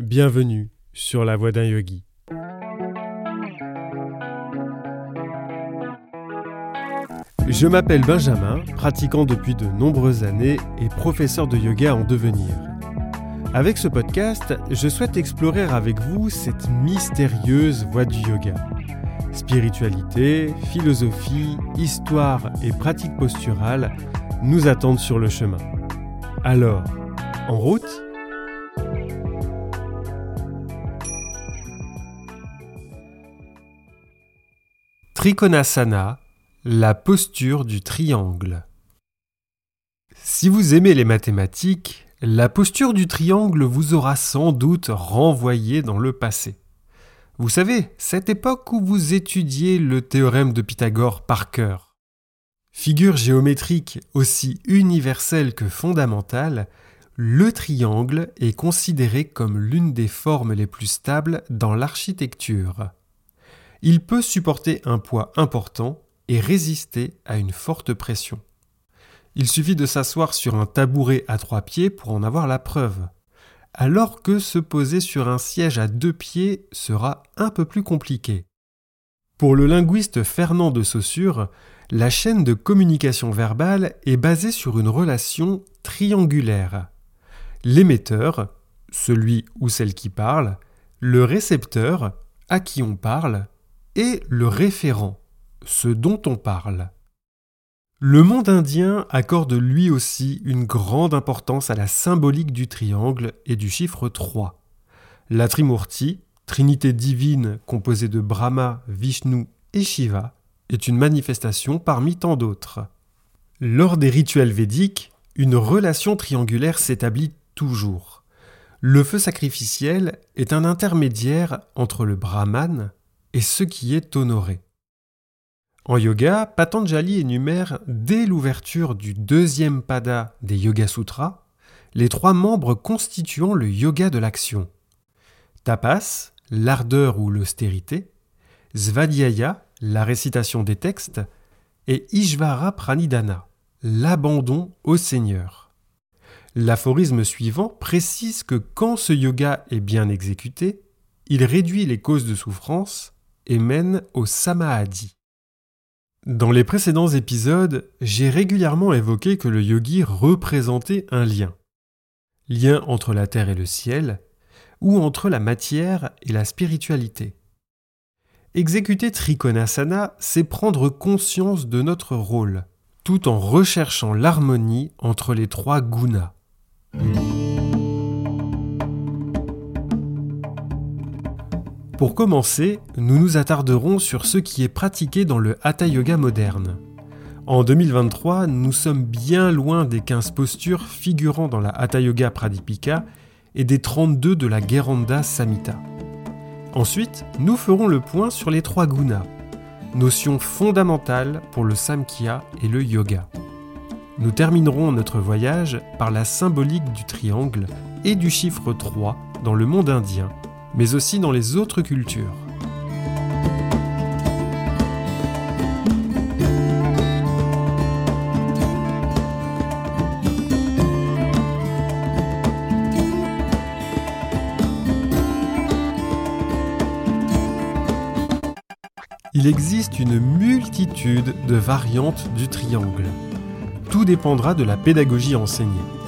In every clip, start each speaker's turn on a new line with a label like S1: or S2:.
S1: Bienvenue sur la voie d'un yogi. Je m'appelle Benjamin, pratiquant depuis de nombreuses années et professeur de yoga en devenir. Avec ce podcast, je souhaite explorer avec vous cette mystérieuse voie du yoga. Spiritualité, philosophie, histoire et pratique posturale nous attendent sur le chemin. Alors, en route? Trikonasana, la posture du triangle. Si vous aimez les mathématiques, la posture du triangle vous aura sans doute renvoyé dans le passé. Vous savez, cette époque où vous étudiez le théorème de Pythagore par cœur. Figure géométrique aussi universelle que fondamentale, le triangle est considéré comme l'une des formes les plus stables dans l'architecture il peut supporter un poids important et résister à une forte pression. Il suffit de s'asseoir sur un tabouret à trois pieds pour en avoir la preuve, alors que se poser sur un siège à deux pieds sera un peu plus compliqué. Pour le linguiste Fernand de Saussure, la chaîne de communication verbale est basée sur une relation triangulaire. L'émetteur, celui ou celle qui parle, le récepteur, à qui on parle, et le référent, ce dont on parle. Le monde indien accorde lui aussi une grande importance à la symbolique du triangle et du chiffre 3. La Trimurti, trinité divine composée de Brahma, Vishnu et Shiva, est une manifestation parmi tant d'autres. Lors des rituels védiques, une relation triangulaire s'établit toujours. Le feu sacrificiel est un intermédiaire entre le Brahman, et ce qui est honoré. En yoga, Patanjali énumère dès l'ouverture du deuxième pada des Yoga Sutras les trois membres constituant le yoga de l'action. Tapas, l'ardeur ou l'austérité, Svadhyaya, la récitation des textes, et Ishvara Pranidhana, l'abandon au Seigneur. L'aphorisme suivant précise que quand ce yoga est bien exécuté, il réduit les causes de souffrance et mène au Samahadi. Dans les précédents épisodes, j'ai régulièrement évoqué que le yogi représentait un lien. Lien entre la terre et le ciel, ou entre la matière et la spiritualité. Exécuter Trikonasana, c'est prendre conscience de notre rôle, tout en recherchant l'harmonie entre les trois gunas. Pour commencer, nous nous attarderons sur ce qui est pratiqué dans le Hatha Yoga moderne. En 2023, nous sommes bien loin des 15 postures figurant dans la Hatha Yoga Pradipika et des 32 de la Geranda Samhita. Ensuite, nous ferons le point sur les trois gunas, notion fondamentale pour le Samkhya et le yoga. Nous terminerons notre voyage par la symbolique du triangle et du chiffre 3 dans le monde indien mais aussi dans les autres cultures. Il existe une multitude de variantes du triangle. Tout dépendra de la pédagogie enseignée.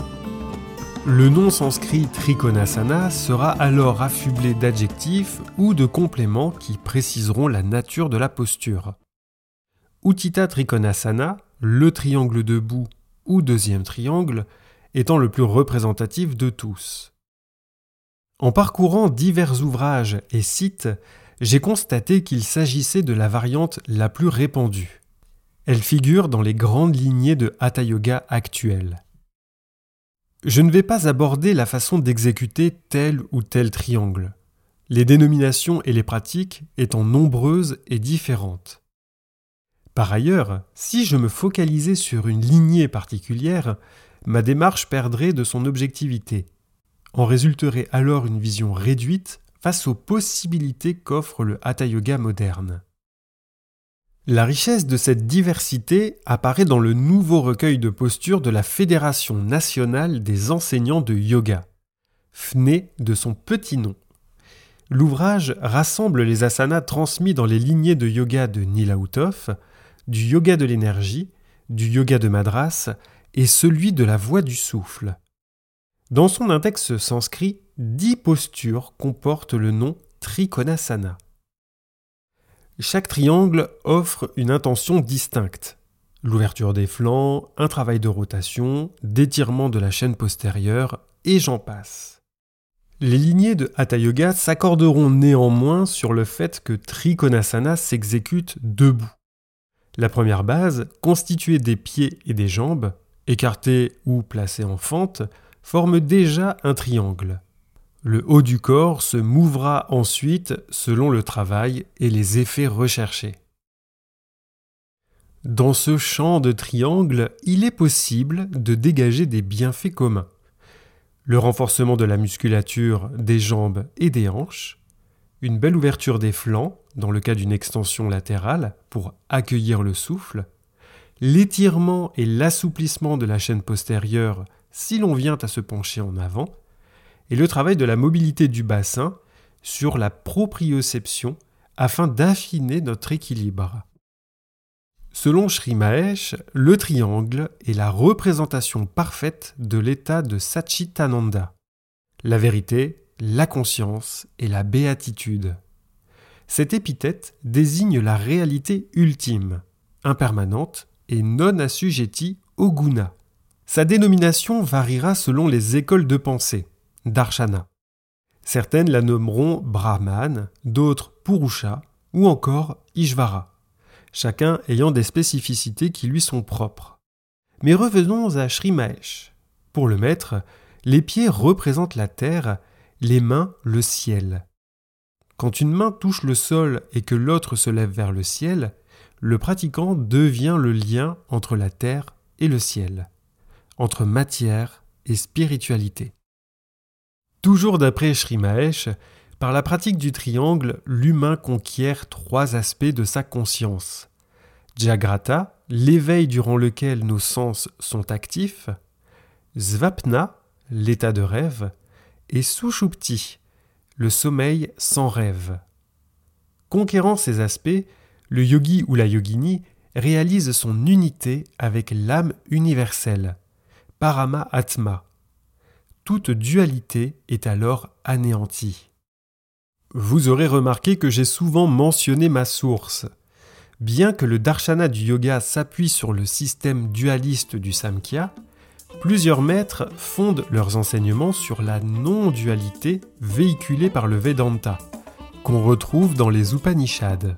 S1: Le nom sanskrit Trikonasana sera alors affublé d'adjectifs ou de compléments qui préciseront la nature de la posture. Uttita Trikonasana, le triangle debout ou deuxième triangle, étant le plus représentatif de tous. En parcourant divers ouvrages et sites, j'ai constaté qu'il s'agissait de la variante la plus répandue. Elle figure dans les grandes lignées de Hatha Yoga actuelles. Je ne vais pas aborder la façon d'exécuter tel ou tel triangle, les dénominations et les pratiques étant nombreuses et différentes. Par ailleurs, si je me focalisais sur une lignée particulière, ma démarche perdrait de son objectivité. En résulterait alors une vision réduite face aux possibilités qu'offre le hatha yoga moderne. La richesse de cette diversité apparaît dans le nouveau recueil de postures de la Fédération nationale des enseignants de yoga. fné de son petit nom. L'ouvrage rassemble les asanas transmis dans les lignées de yoga de Nilautov, du yoga de l'énergie, du yoga de Madras et celui de la voix du souffle. Dans son index sanskrit, dix postures comportent le nom Trikonasana. Chaque triangle offre une intention distincte. L'ouverture des flancs, un travail de rotation, d'étirement de la chaîne postérieure, et j'en passe. Les lignées de Hatha Yoga s'accorderont néanmoins sur le fait que Trikonasana s'exécute debout. La première base, constituée des pieds et des jambes, écartés ou placés en fente, forme déjà un triangle. Le haut du corps se mouvra ensuite selon le travail et les effets recherchés. Dans ce champ de triangle, il est possible de dégager des bienfaits communs. Le renforcement de la musculature des jambes et des hanches, une belle ouverture des flancs dans le cas d'une extension latérale pour accueillir le souffle, l'étirement et l'assouplissement de la chaîne postérieure si l'on vient à se pencher en avant, et le travail de la mobilité du bassin sur la proprioception afin d'affiner notre équilibre. Selon Sri Mahesh, le triangle est la représentation parfaite de l'état de Satchitananda, la vérité, la conscience et la béatitude. Cette épithète désigne la réalité ultime, impermanente et non assujettie au guna. Sa dénomination variera selon les écoles de pensée darshana. Certaines la nommeront Brahman, d'autres Purusha ou encore Ishvara, chacun ayant des spécificités qui lui sont propres. Mais revenons à Sri Mahesh. Pour le maître, les pieds représentent la terre, les mains le ciel. Quand une main touche le sol et que l'autre se lève vers le ciel, le pratiquant devient le lien entre la terre et le ciel, entre matière et spiritualité. Toujours d'après Sri Mahesh, par la pratique du triangle, l'humain conquiert trois aspects de sa conscience. Jagrata, l'éveil durant lequel nos sens sont actifs, Svapna, l'état de rêve, et Sushupti, le sommeil sans rêve. Conquérant ces aspects, le yogi ou la yogini réalise son unité avec l'âme universelle, Parama Atma, toute dualité est alors anéantie. Vous aurez remarqué que j'ai souvent mentionné ma source. Bien que le darshana du yoga s'appuie sur le système dualiste du Samkhya, plusieurs maîtres fondent leurs enseignements sur la non-dualité véhiculée par le Vedanta, qu'on retrouve dans les Upanishads.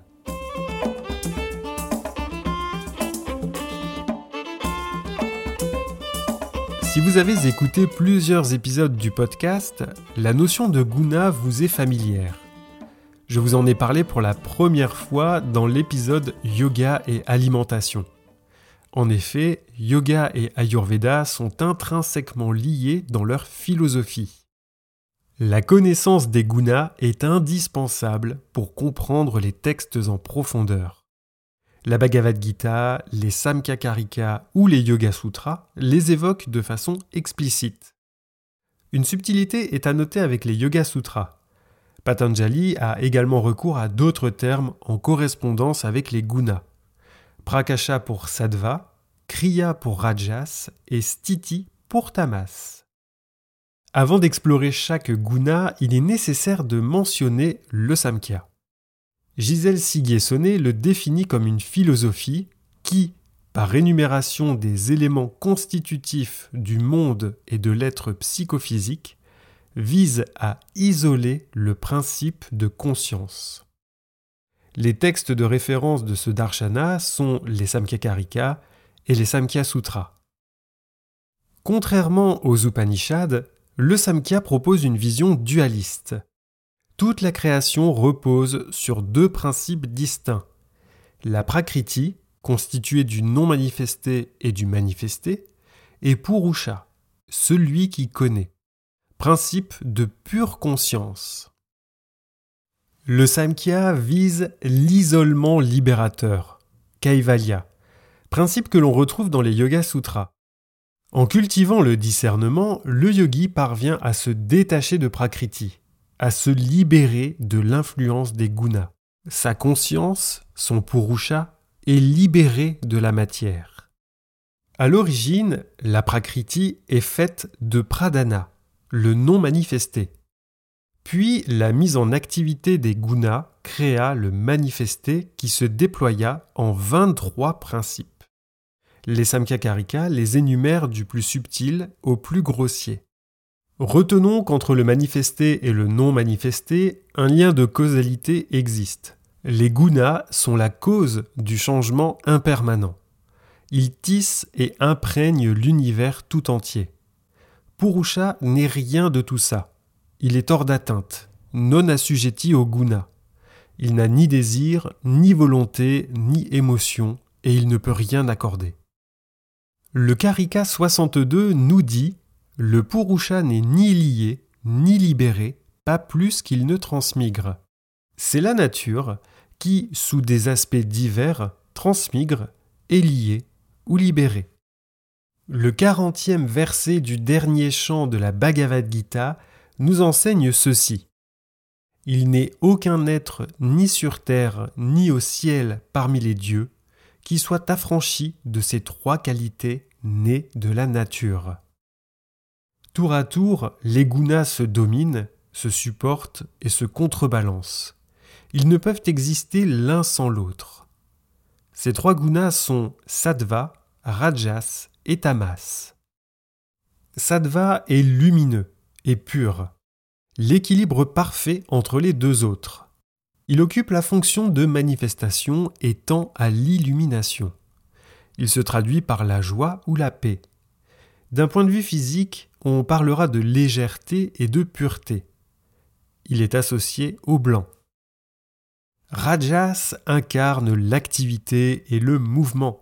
S1: Si vous avez écouté plusieurs épisodes du podcast, la notion de guna vous est familière. Je vous en ai parlé pour la première fois dans l'épisode Yoga et alimentation. En effet, yoga et ayurveda sont intrinsèquement liés dans leur philosophie. La connaissance des gunas est indispensable pour comprendre les textes en profondeur. La Bhagavad Gita, les Samkhya ou les Yoga Sutras les évoquent de façon explicite. Une subtilité est à noter avec les Yoga Sutras. Patanjali a également recours à d'autres termes en correspondance avec les gunas. Prakasha pour sattva, kriya pour rajas et stiti pour tamas. Avant d'explorer chaque guna, il est nécessaire de mentionner le samkhya. Gisèle Siguier-Sonnet le définit comme une philosophie qui, par énumération des éléments constitutifs du monde et de l'être psychophysique, vise à isoler le principe de conscience. Les textes de référence de ce darshana sont les Samkhya et les Samkhya Sutras. Contrairement aux Upanishads, le Samkhya propose une vision dualiste. Toute la création repose sur deux principes distincts. La prakriti, constituée du non manifesté et du manifesté, et Purusha, celui qui connaît. Principe de pure conscience. Le Samkhya vise l'isolement libérateur, Kaivalya, principe que l'on retrouve dans les Yoga Sutras. En cultivant le discernement, le yogi parvient à se détacher de Prakriti, à se libérer de l'influence des gunas. Sa conscience, son purusha, est libérée de la matière. À l'origine, la Prakriti est faite de pradana, le non manifesté. Puis la mise en activité des gunas créa le manifesté qui se déploya en 23 principes. Les Samkhya les énumèrent du plus subtil au plus grossier. Retenons qu'entre le manifesté et le non manifesté, un lien de causalité existe. Les gunas sont la cause du changement impermanent. Ils tissent et imprègnent l'univers tout entier. Purusha n'est rien de tout ça. Il est hors d'atteinte, non assujetti au guna. Il n'a ni désir, ni volonté, ni émotion, et il ne peut rien accorder. Le Karika 62 nous dit Le Purusha n'est ni lié, ni libéré, pas plus qu'il ne transmigre. C'est la nature qui, sous des aspects divers, transmigre, est lié ou libéré. Le quarantième verset du dernier chant de la Bhagavad Gita nous enseigne ceci. Il n'est aucun être ni sur terre ni au ciel parmi les dieux qui soit affranchi de ces trois qualités nées de la nature. Tour à tour, les gunas se dominent, se supportent et se contrebalancent. Ils ne peuvent exister l'un sans l'autre. Ces trois gunas sont sattva, rajas et tamas. Sattva est lumineux et pur, l'équilibre parfait entre les deux autres. Il occupe la fonction de manifestation et tend à l'illumination. Il se traduit par la joie ou la paix. D'un point de vue physique, on parlera de légèreté et de pureté. Il est associé au blanc. Rajas incarne l'activité et le mouvement.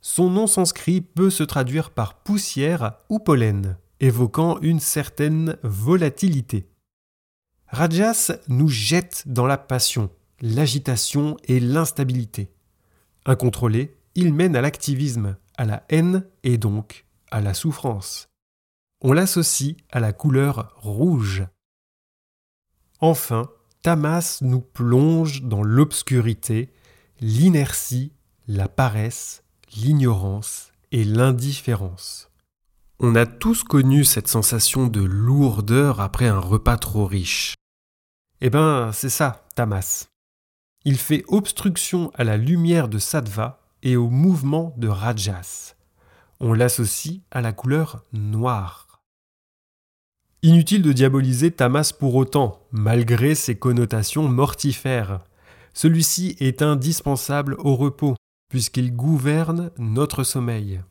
S1: Son nom sanskrit peut se traduire par poussière ou pollen, évoquant une certaine volatilité. Rajas nous jette dans la passion, l'agitation et l'instabilité. Incontrôlé, il mène à l'activisme, à la haine et donc à la souffrance. On l'associe à la couleur rouge. Enfin, Tamas nous plonge dans l'obscurité, l'inertie, la paresse, l'ignorance et l'indifférence. On a tous connu cette sensation de lourdeur après un repas trop riche. Eh ben, c'est ça, Tamas. Il fait obstruction à la lumière de Sattva et au mouvement de Rajas. On l'associe à la couleur noire. Inutile de diaboliser Tamas pour autant, malgré ses connotations mortifères. Celui-ci est indispensable au repos, puisqu'il gouverne notre sommeil.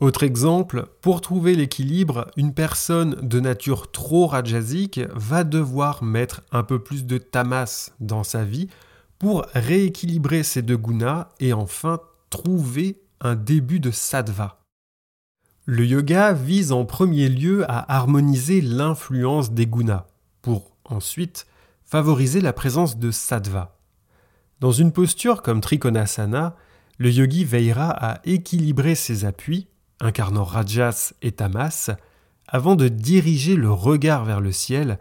S1: Autre exemple, pour trouver l'équilibre, une personne de nature trop rajasique va devoir mettre un peu plus de tamas dans sa vie pour rééquilibrer ces deux gunas et enfin trouver un début de sattva. Le yoga vise en premier lieu à harmoniser l'influence des gunas pour ensuite favoriser la présence de sattva. Dans une posture comme Trikonasana, le yogi veillera à équilibrer ses appuis incarnant Rajas et Tamas, avant de diriger le regard vers le ciel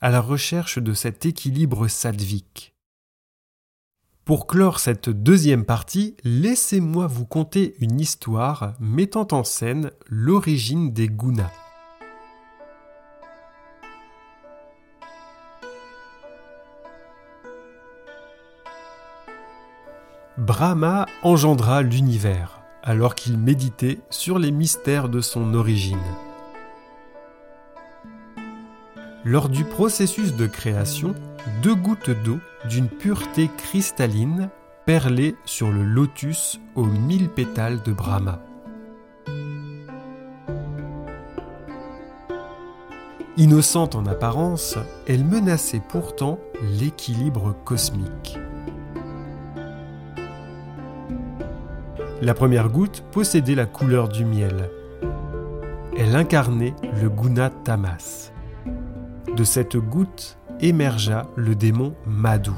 S1: à la recherche de cet équilibre sattvique. Pour clore cette deuxième partie, laissez-moi vous conter une histoire mettant en scène l'origine des gunas. Brahma engendra l'univers alors qu'il méditait sur les mystères de son origine. Lors du processus de création, deux gouttes d'eau d'une pureté cristalline perlaient sur le lotus aux mille pétales de Brahma. Innocente en apparence, elle menaçait pourtant l'équilibre cosmique. La première goutte possédait la couleur du miel. Elle incarnait le guna tamas. De cette goutte émergea le démon Madhu.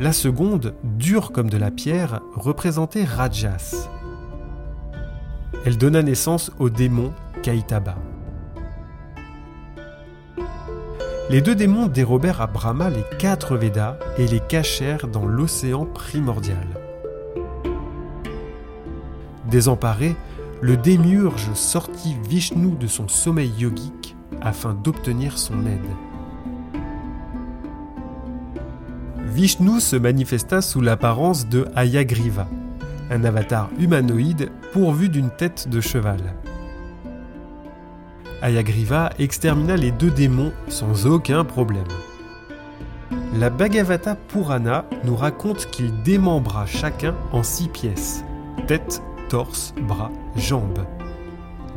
S1: La seconde, dure comme de la pierre, représentait Rajas. Elle donna naissance au démon Kaitaba. Les deux démons dérobèrent à Brahma les quatre Védas et les cachèrent dans l'océan primordial. Désemparé, le démiurge sortit Vishnu de son sommeil yogique afin d'obtenir son aide. Vishnu se manifesta sous l'apparence de Ayagriva, un avatar humanoïde pourvu d'une tête de cheval. Ayagriva extermina les deux démons sans aucun problème. La Bhagavata Purana nous raconte qu'il démembra chacun en six pièces tête, torse, bras, jambes.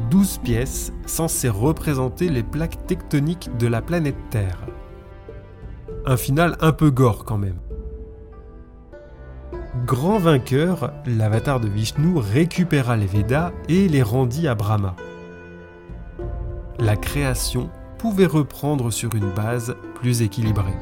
S1: Douze pièces censées représenter les plaques tectoniques de la planète Terre. Un final un peu gore quand même. Grand vainqueur, l'avatar de Vishnu récupéra les Védas et les rendit à Brahma. La création pouvait reprendre sur une base plus équilibrée.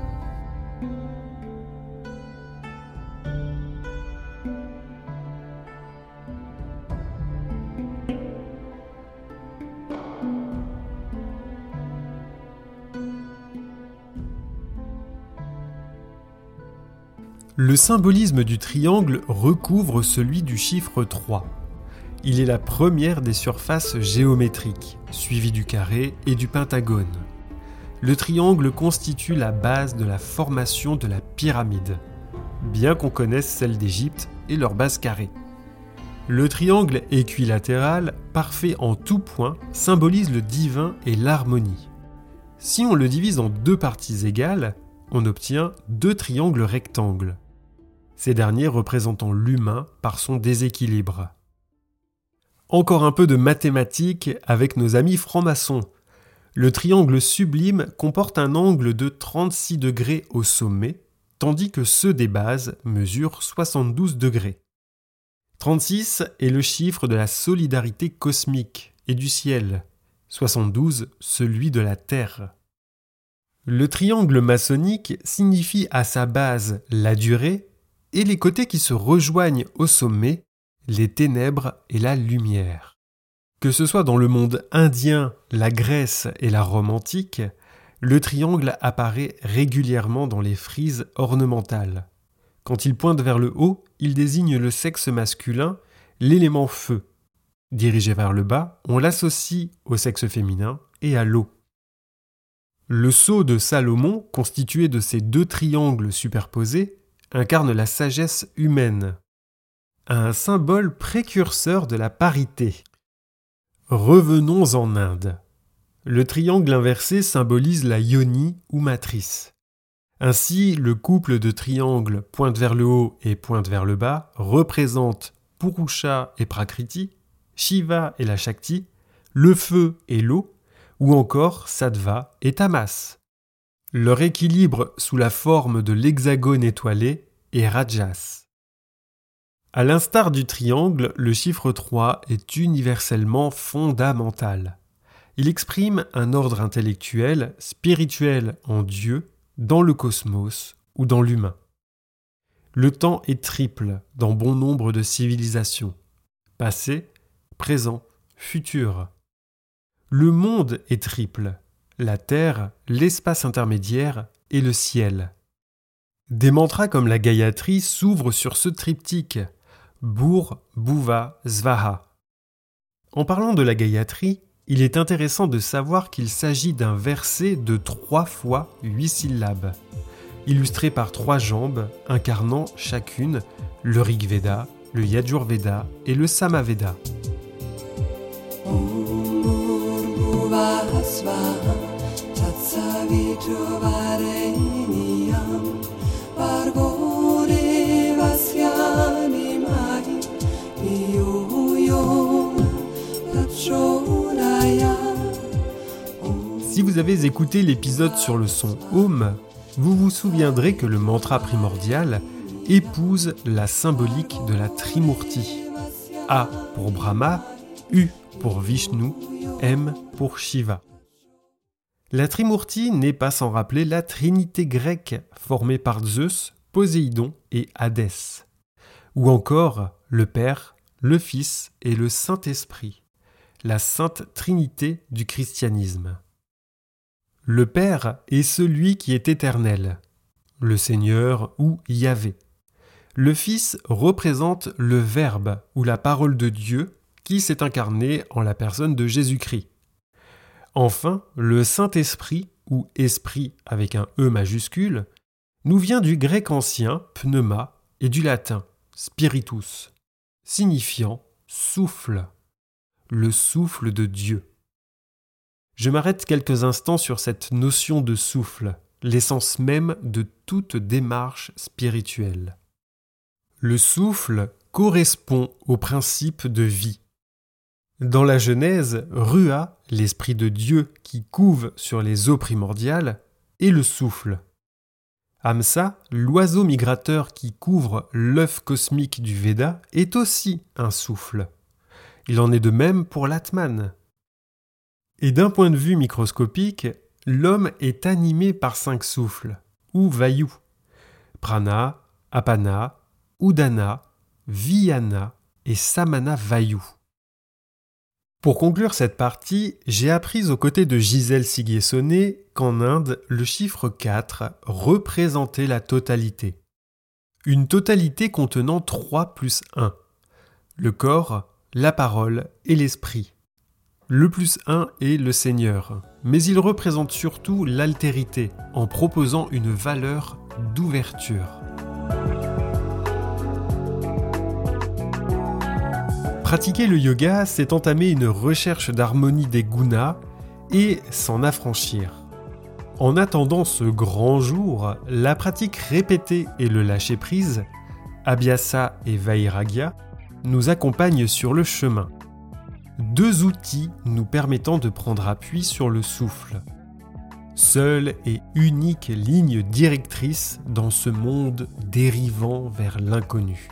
S1: Le symbolisme du triangle recouvre celui du chiffre 3. Il est la première des surfaces géométriques, suivi du carré et du pentagone. Le triangle constitue la base de la formation de la pyramide, bien qu'on connaisse celle d'Égypte et leur base carrée. Le triangle équilatéral, parfait en tout point, symbolise le divin et l'harmonie. Si on le divise en deux parties égales, on obtient deux triangles rectangles ces derniers représentant l'humain par son déséquilibre. Encore un peu de mathématiques avec nos amis francs-maçons. Le triangle sublime comporte un angle de 36 degrés au sommet, tandis que ceux des bases mesurent 72 degrés. 36 est le chiffre de la solidarité cosmique et du ciel, 72 celui de la Terre. Le triangle maçonnique signifie à sa base la durée et les côtés qui se rejoignent au sommet, les ténèbres et la lumière. Que ce soit dans le monde indien, la Grèce et la Rome antique, le triangle apparaît régulièrement dans les frises ornementales. Quand il pointe vers le haut, il désigne le sexe masculin, l'élément feu. Dirigé vers le bas, on l'associe au sexe féminin et à l'eau. Le sceau de Salomon, constitué de ces deux triangles superposés, incarne la sagesse humaine, un symbole précurseur de la parité. Revenons en Inde. Le triangle inversé symbolise la yoni ou matrice. Ainsi, le couple de triangles pointe vers le haut et pointe vers le bas représente Purusha et Prakriti, Shiva et la Shakti, le feu et l'eau, ou encore Sattva et Tamas. Leur équilibre sous la forme de l'hexagone étoilé est Rajas. À l'instar du triangle, le chiffre 3 est universellement fondamental. Il exprime un ordre intellectuel, spirituel en Dieu, dans le cosmos ou dans l'humain. Le temps est triple dans bon nombre de civilisations. Passé, présent, futur. Le monde est triple la terre, l'espace intermédiaire et le ciel. Des mantras comme la Gayatri s'ouvrent sur ce triptyque Bur, Bhuva, Svaha. En parlant de la Gayatri, il est intéressant de savoir qu'il s'agit d'un verset de trois fois huit syllabes, illustré par trois jambes incarnant chacune le Rig Veda, le Yajurveda et le Samaveda. Si vous avez écouté l'épisode sur le son Om, vous vous souviendrez que le mantra primordial épouse la symbolique de la Trimurti. A pour Brahma, U pour Vishnu, M pour Shiva. La Trimurti n'est pas sans rappeler la trinité grecque formée par Zeus, Poséidon et Hadès, ou encore le Père, le Fils et le Saint-Esprit, la Sainte Trinité du christianisme. Le Père est celui qui est éternel, le Seigneur ou Yahvé. Le Fils représente le Verbe ou la parole de Dieu qui s'est incarné en la personne de Jésus-Christ. Enfin, le Saint-Esprit, ou Esprit avec un E majuscule, nous vient du grec ancien pneuma et du latin spiritus, signifiant souffle, le souffle de Dieu. Je m'arrête quelques instants sur cette notion de souffle, l'essence même de toute démarche spirituelle. Le souffle correspond au principe de vie. Dans la Genèse, Rua, l'Esprit de Dieu qui couve sur les eaux primordiales, est le souffle. Amsa, l'oiseau migrateur qui couvre l'œuf cosmique du Veda, est aussi un souffle. Il en est de même pour l'Atman. Et d'un point de vue microscopique, l'homme est animé par cinq souffles, ou vayu prana, apana, udana, viyana et samana vayu. Pour conclure cette partie, j'ai appris aux côtés de Gisèle Siguier-Sonnet qu'en Inde, le chiffre 4 représentait la totalité. Une totalité contenant 3 plus 1. Le corps, la parole et l'esprit. Le plus 1 est le Seigneur, mais il représente surtout l'altérité en proposant une valeur d'ouverture. Pratiquer le yoga, c'est entamer une recherche d'harmonie des gunas et s'en affranchir. En attendant ce grand jour, la pratique répétée et le lâcher-prise, Abhyasa et Vairagya, nous accompagnent sur le chemin. Deux outils nous permettant de prendre appui sur le souffle. Seule et unique ligne directrice dans ce monde dérivant vers l'inconnu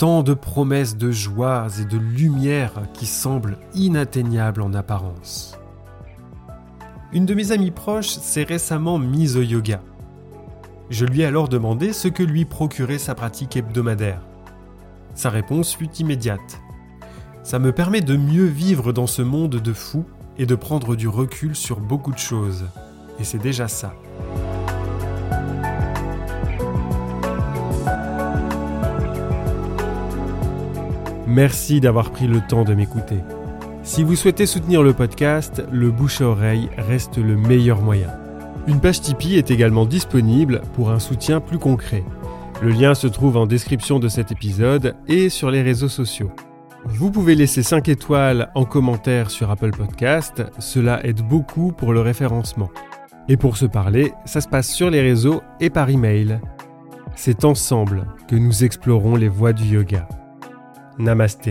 S1: tant de promesses de joie et de lumière qui semblent inatteignables en apparence. Une de mes amies proches s'est récemment mise au yoga. Je lui ai alors demandé ce que lui procurait sa pratique hebdomadaire. Sa réponse fut immédiate. Ça me permet de mieux vivre dans ce monde de fous et de prendre du recul sur beaucoup de choses. Et c'est déjà ça. Merci d'avoir pris le temps de m'écouter. Si vous souhaitez soutenir le podcast, le bouche à oreille reste le meilleur moyen. Une page Tipeee est également disponible pour un soutien plus concret. Le lien se trouve en description de cet épisode et sur les réseaux sociaux. Vous pouvez laisser 5 étoiles en commentaire sur Apple Podcast, cela aide beaucoup pour le référencement. Et pour se parler, ça se passe sur les réseaux et par email. C'est ensemble que nous explorons les voies du yoga. Namaste.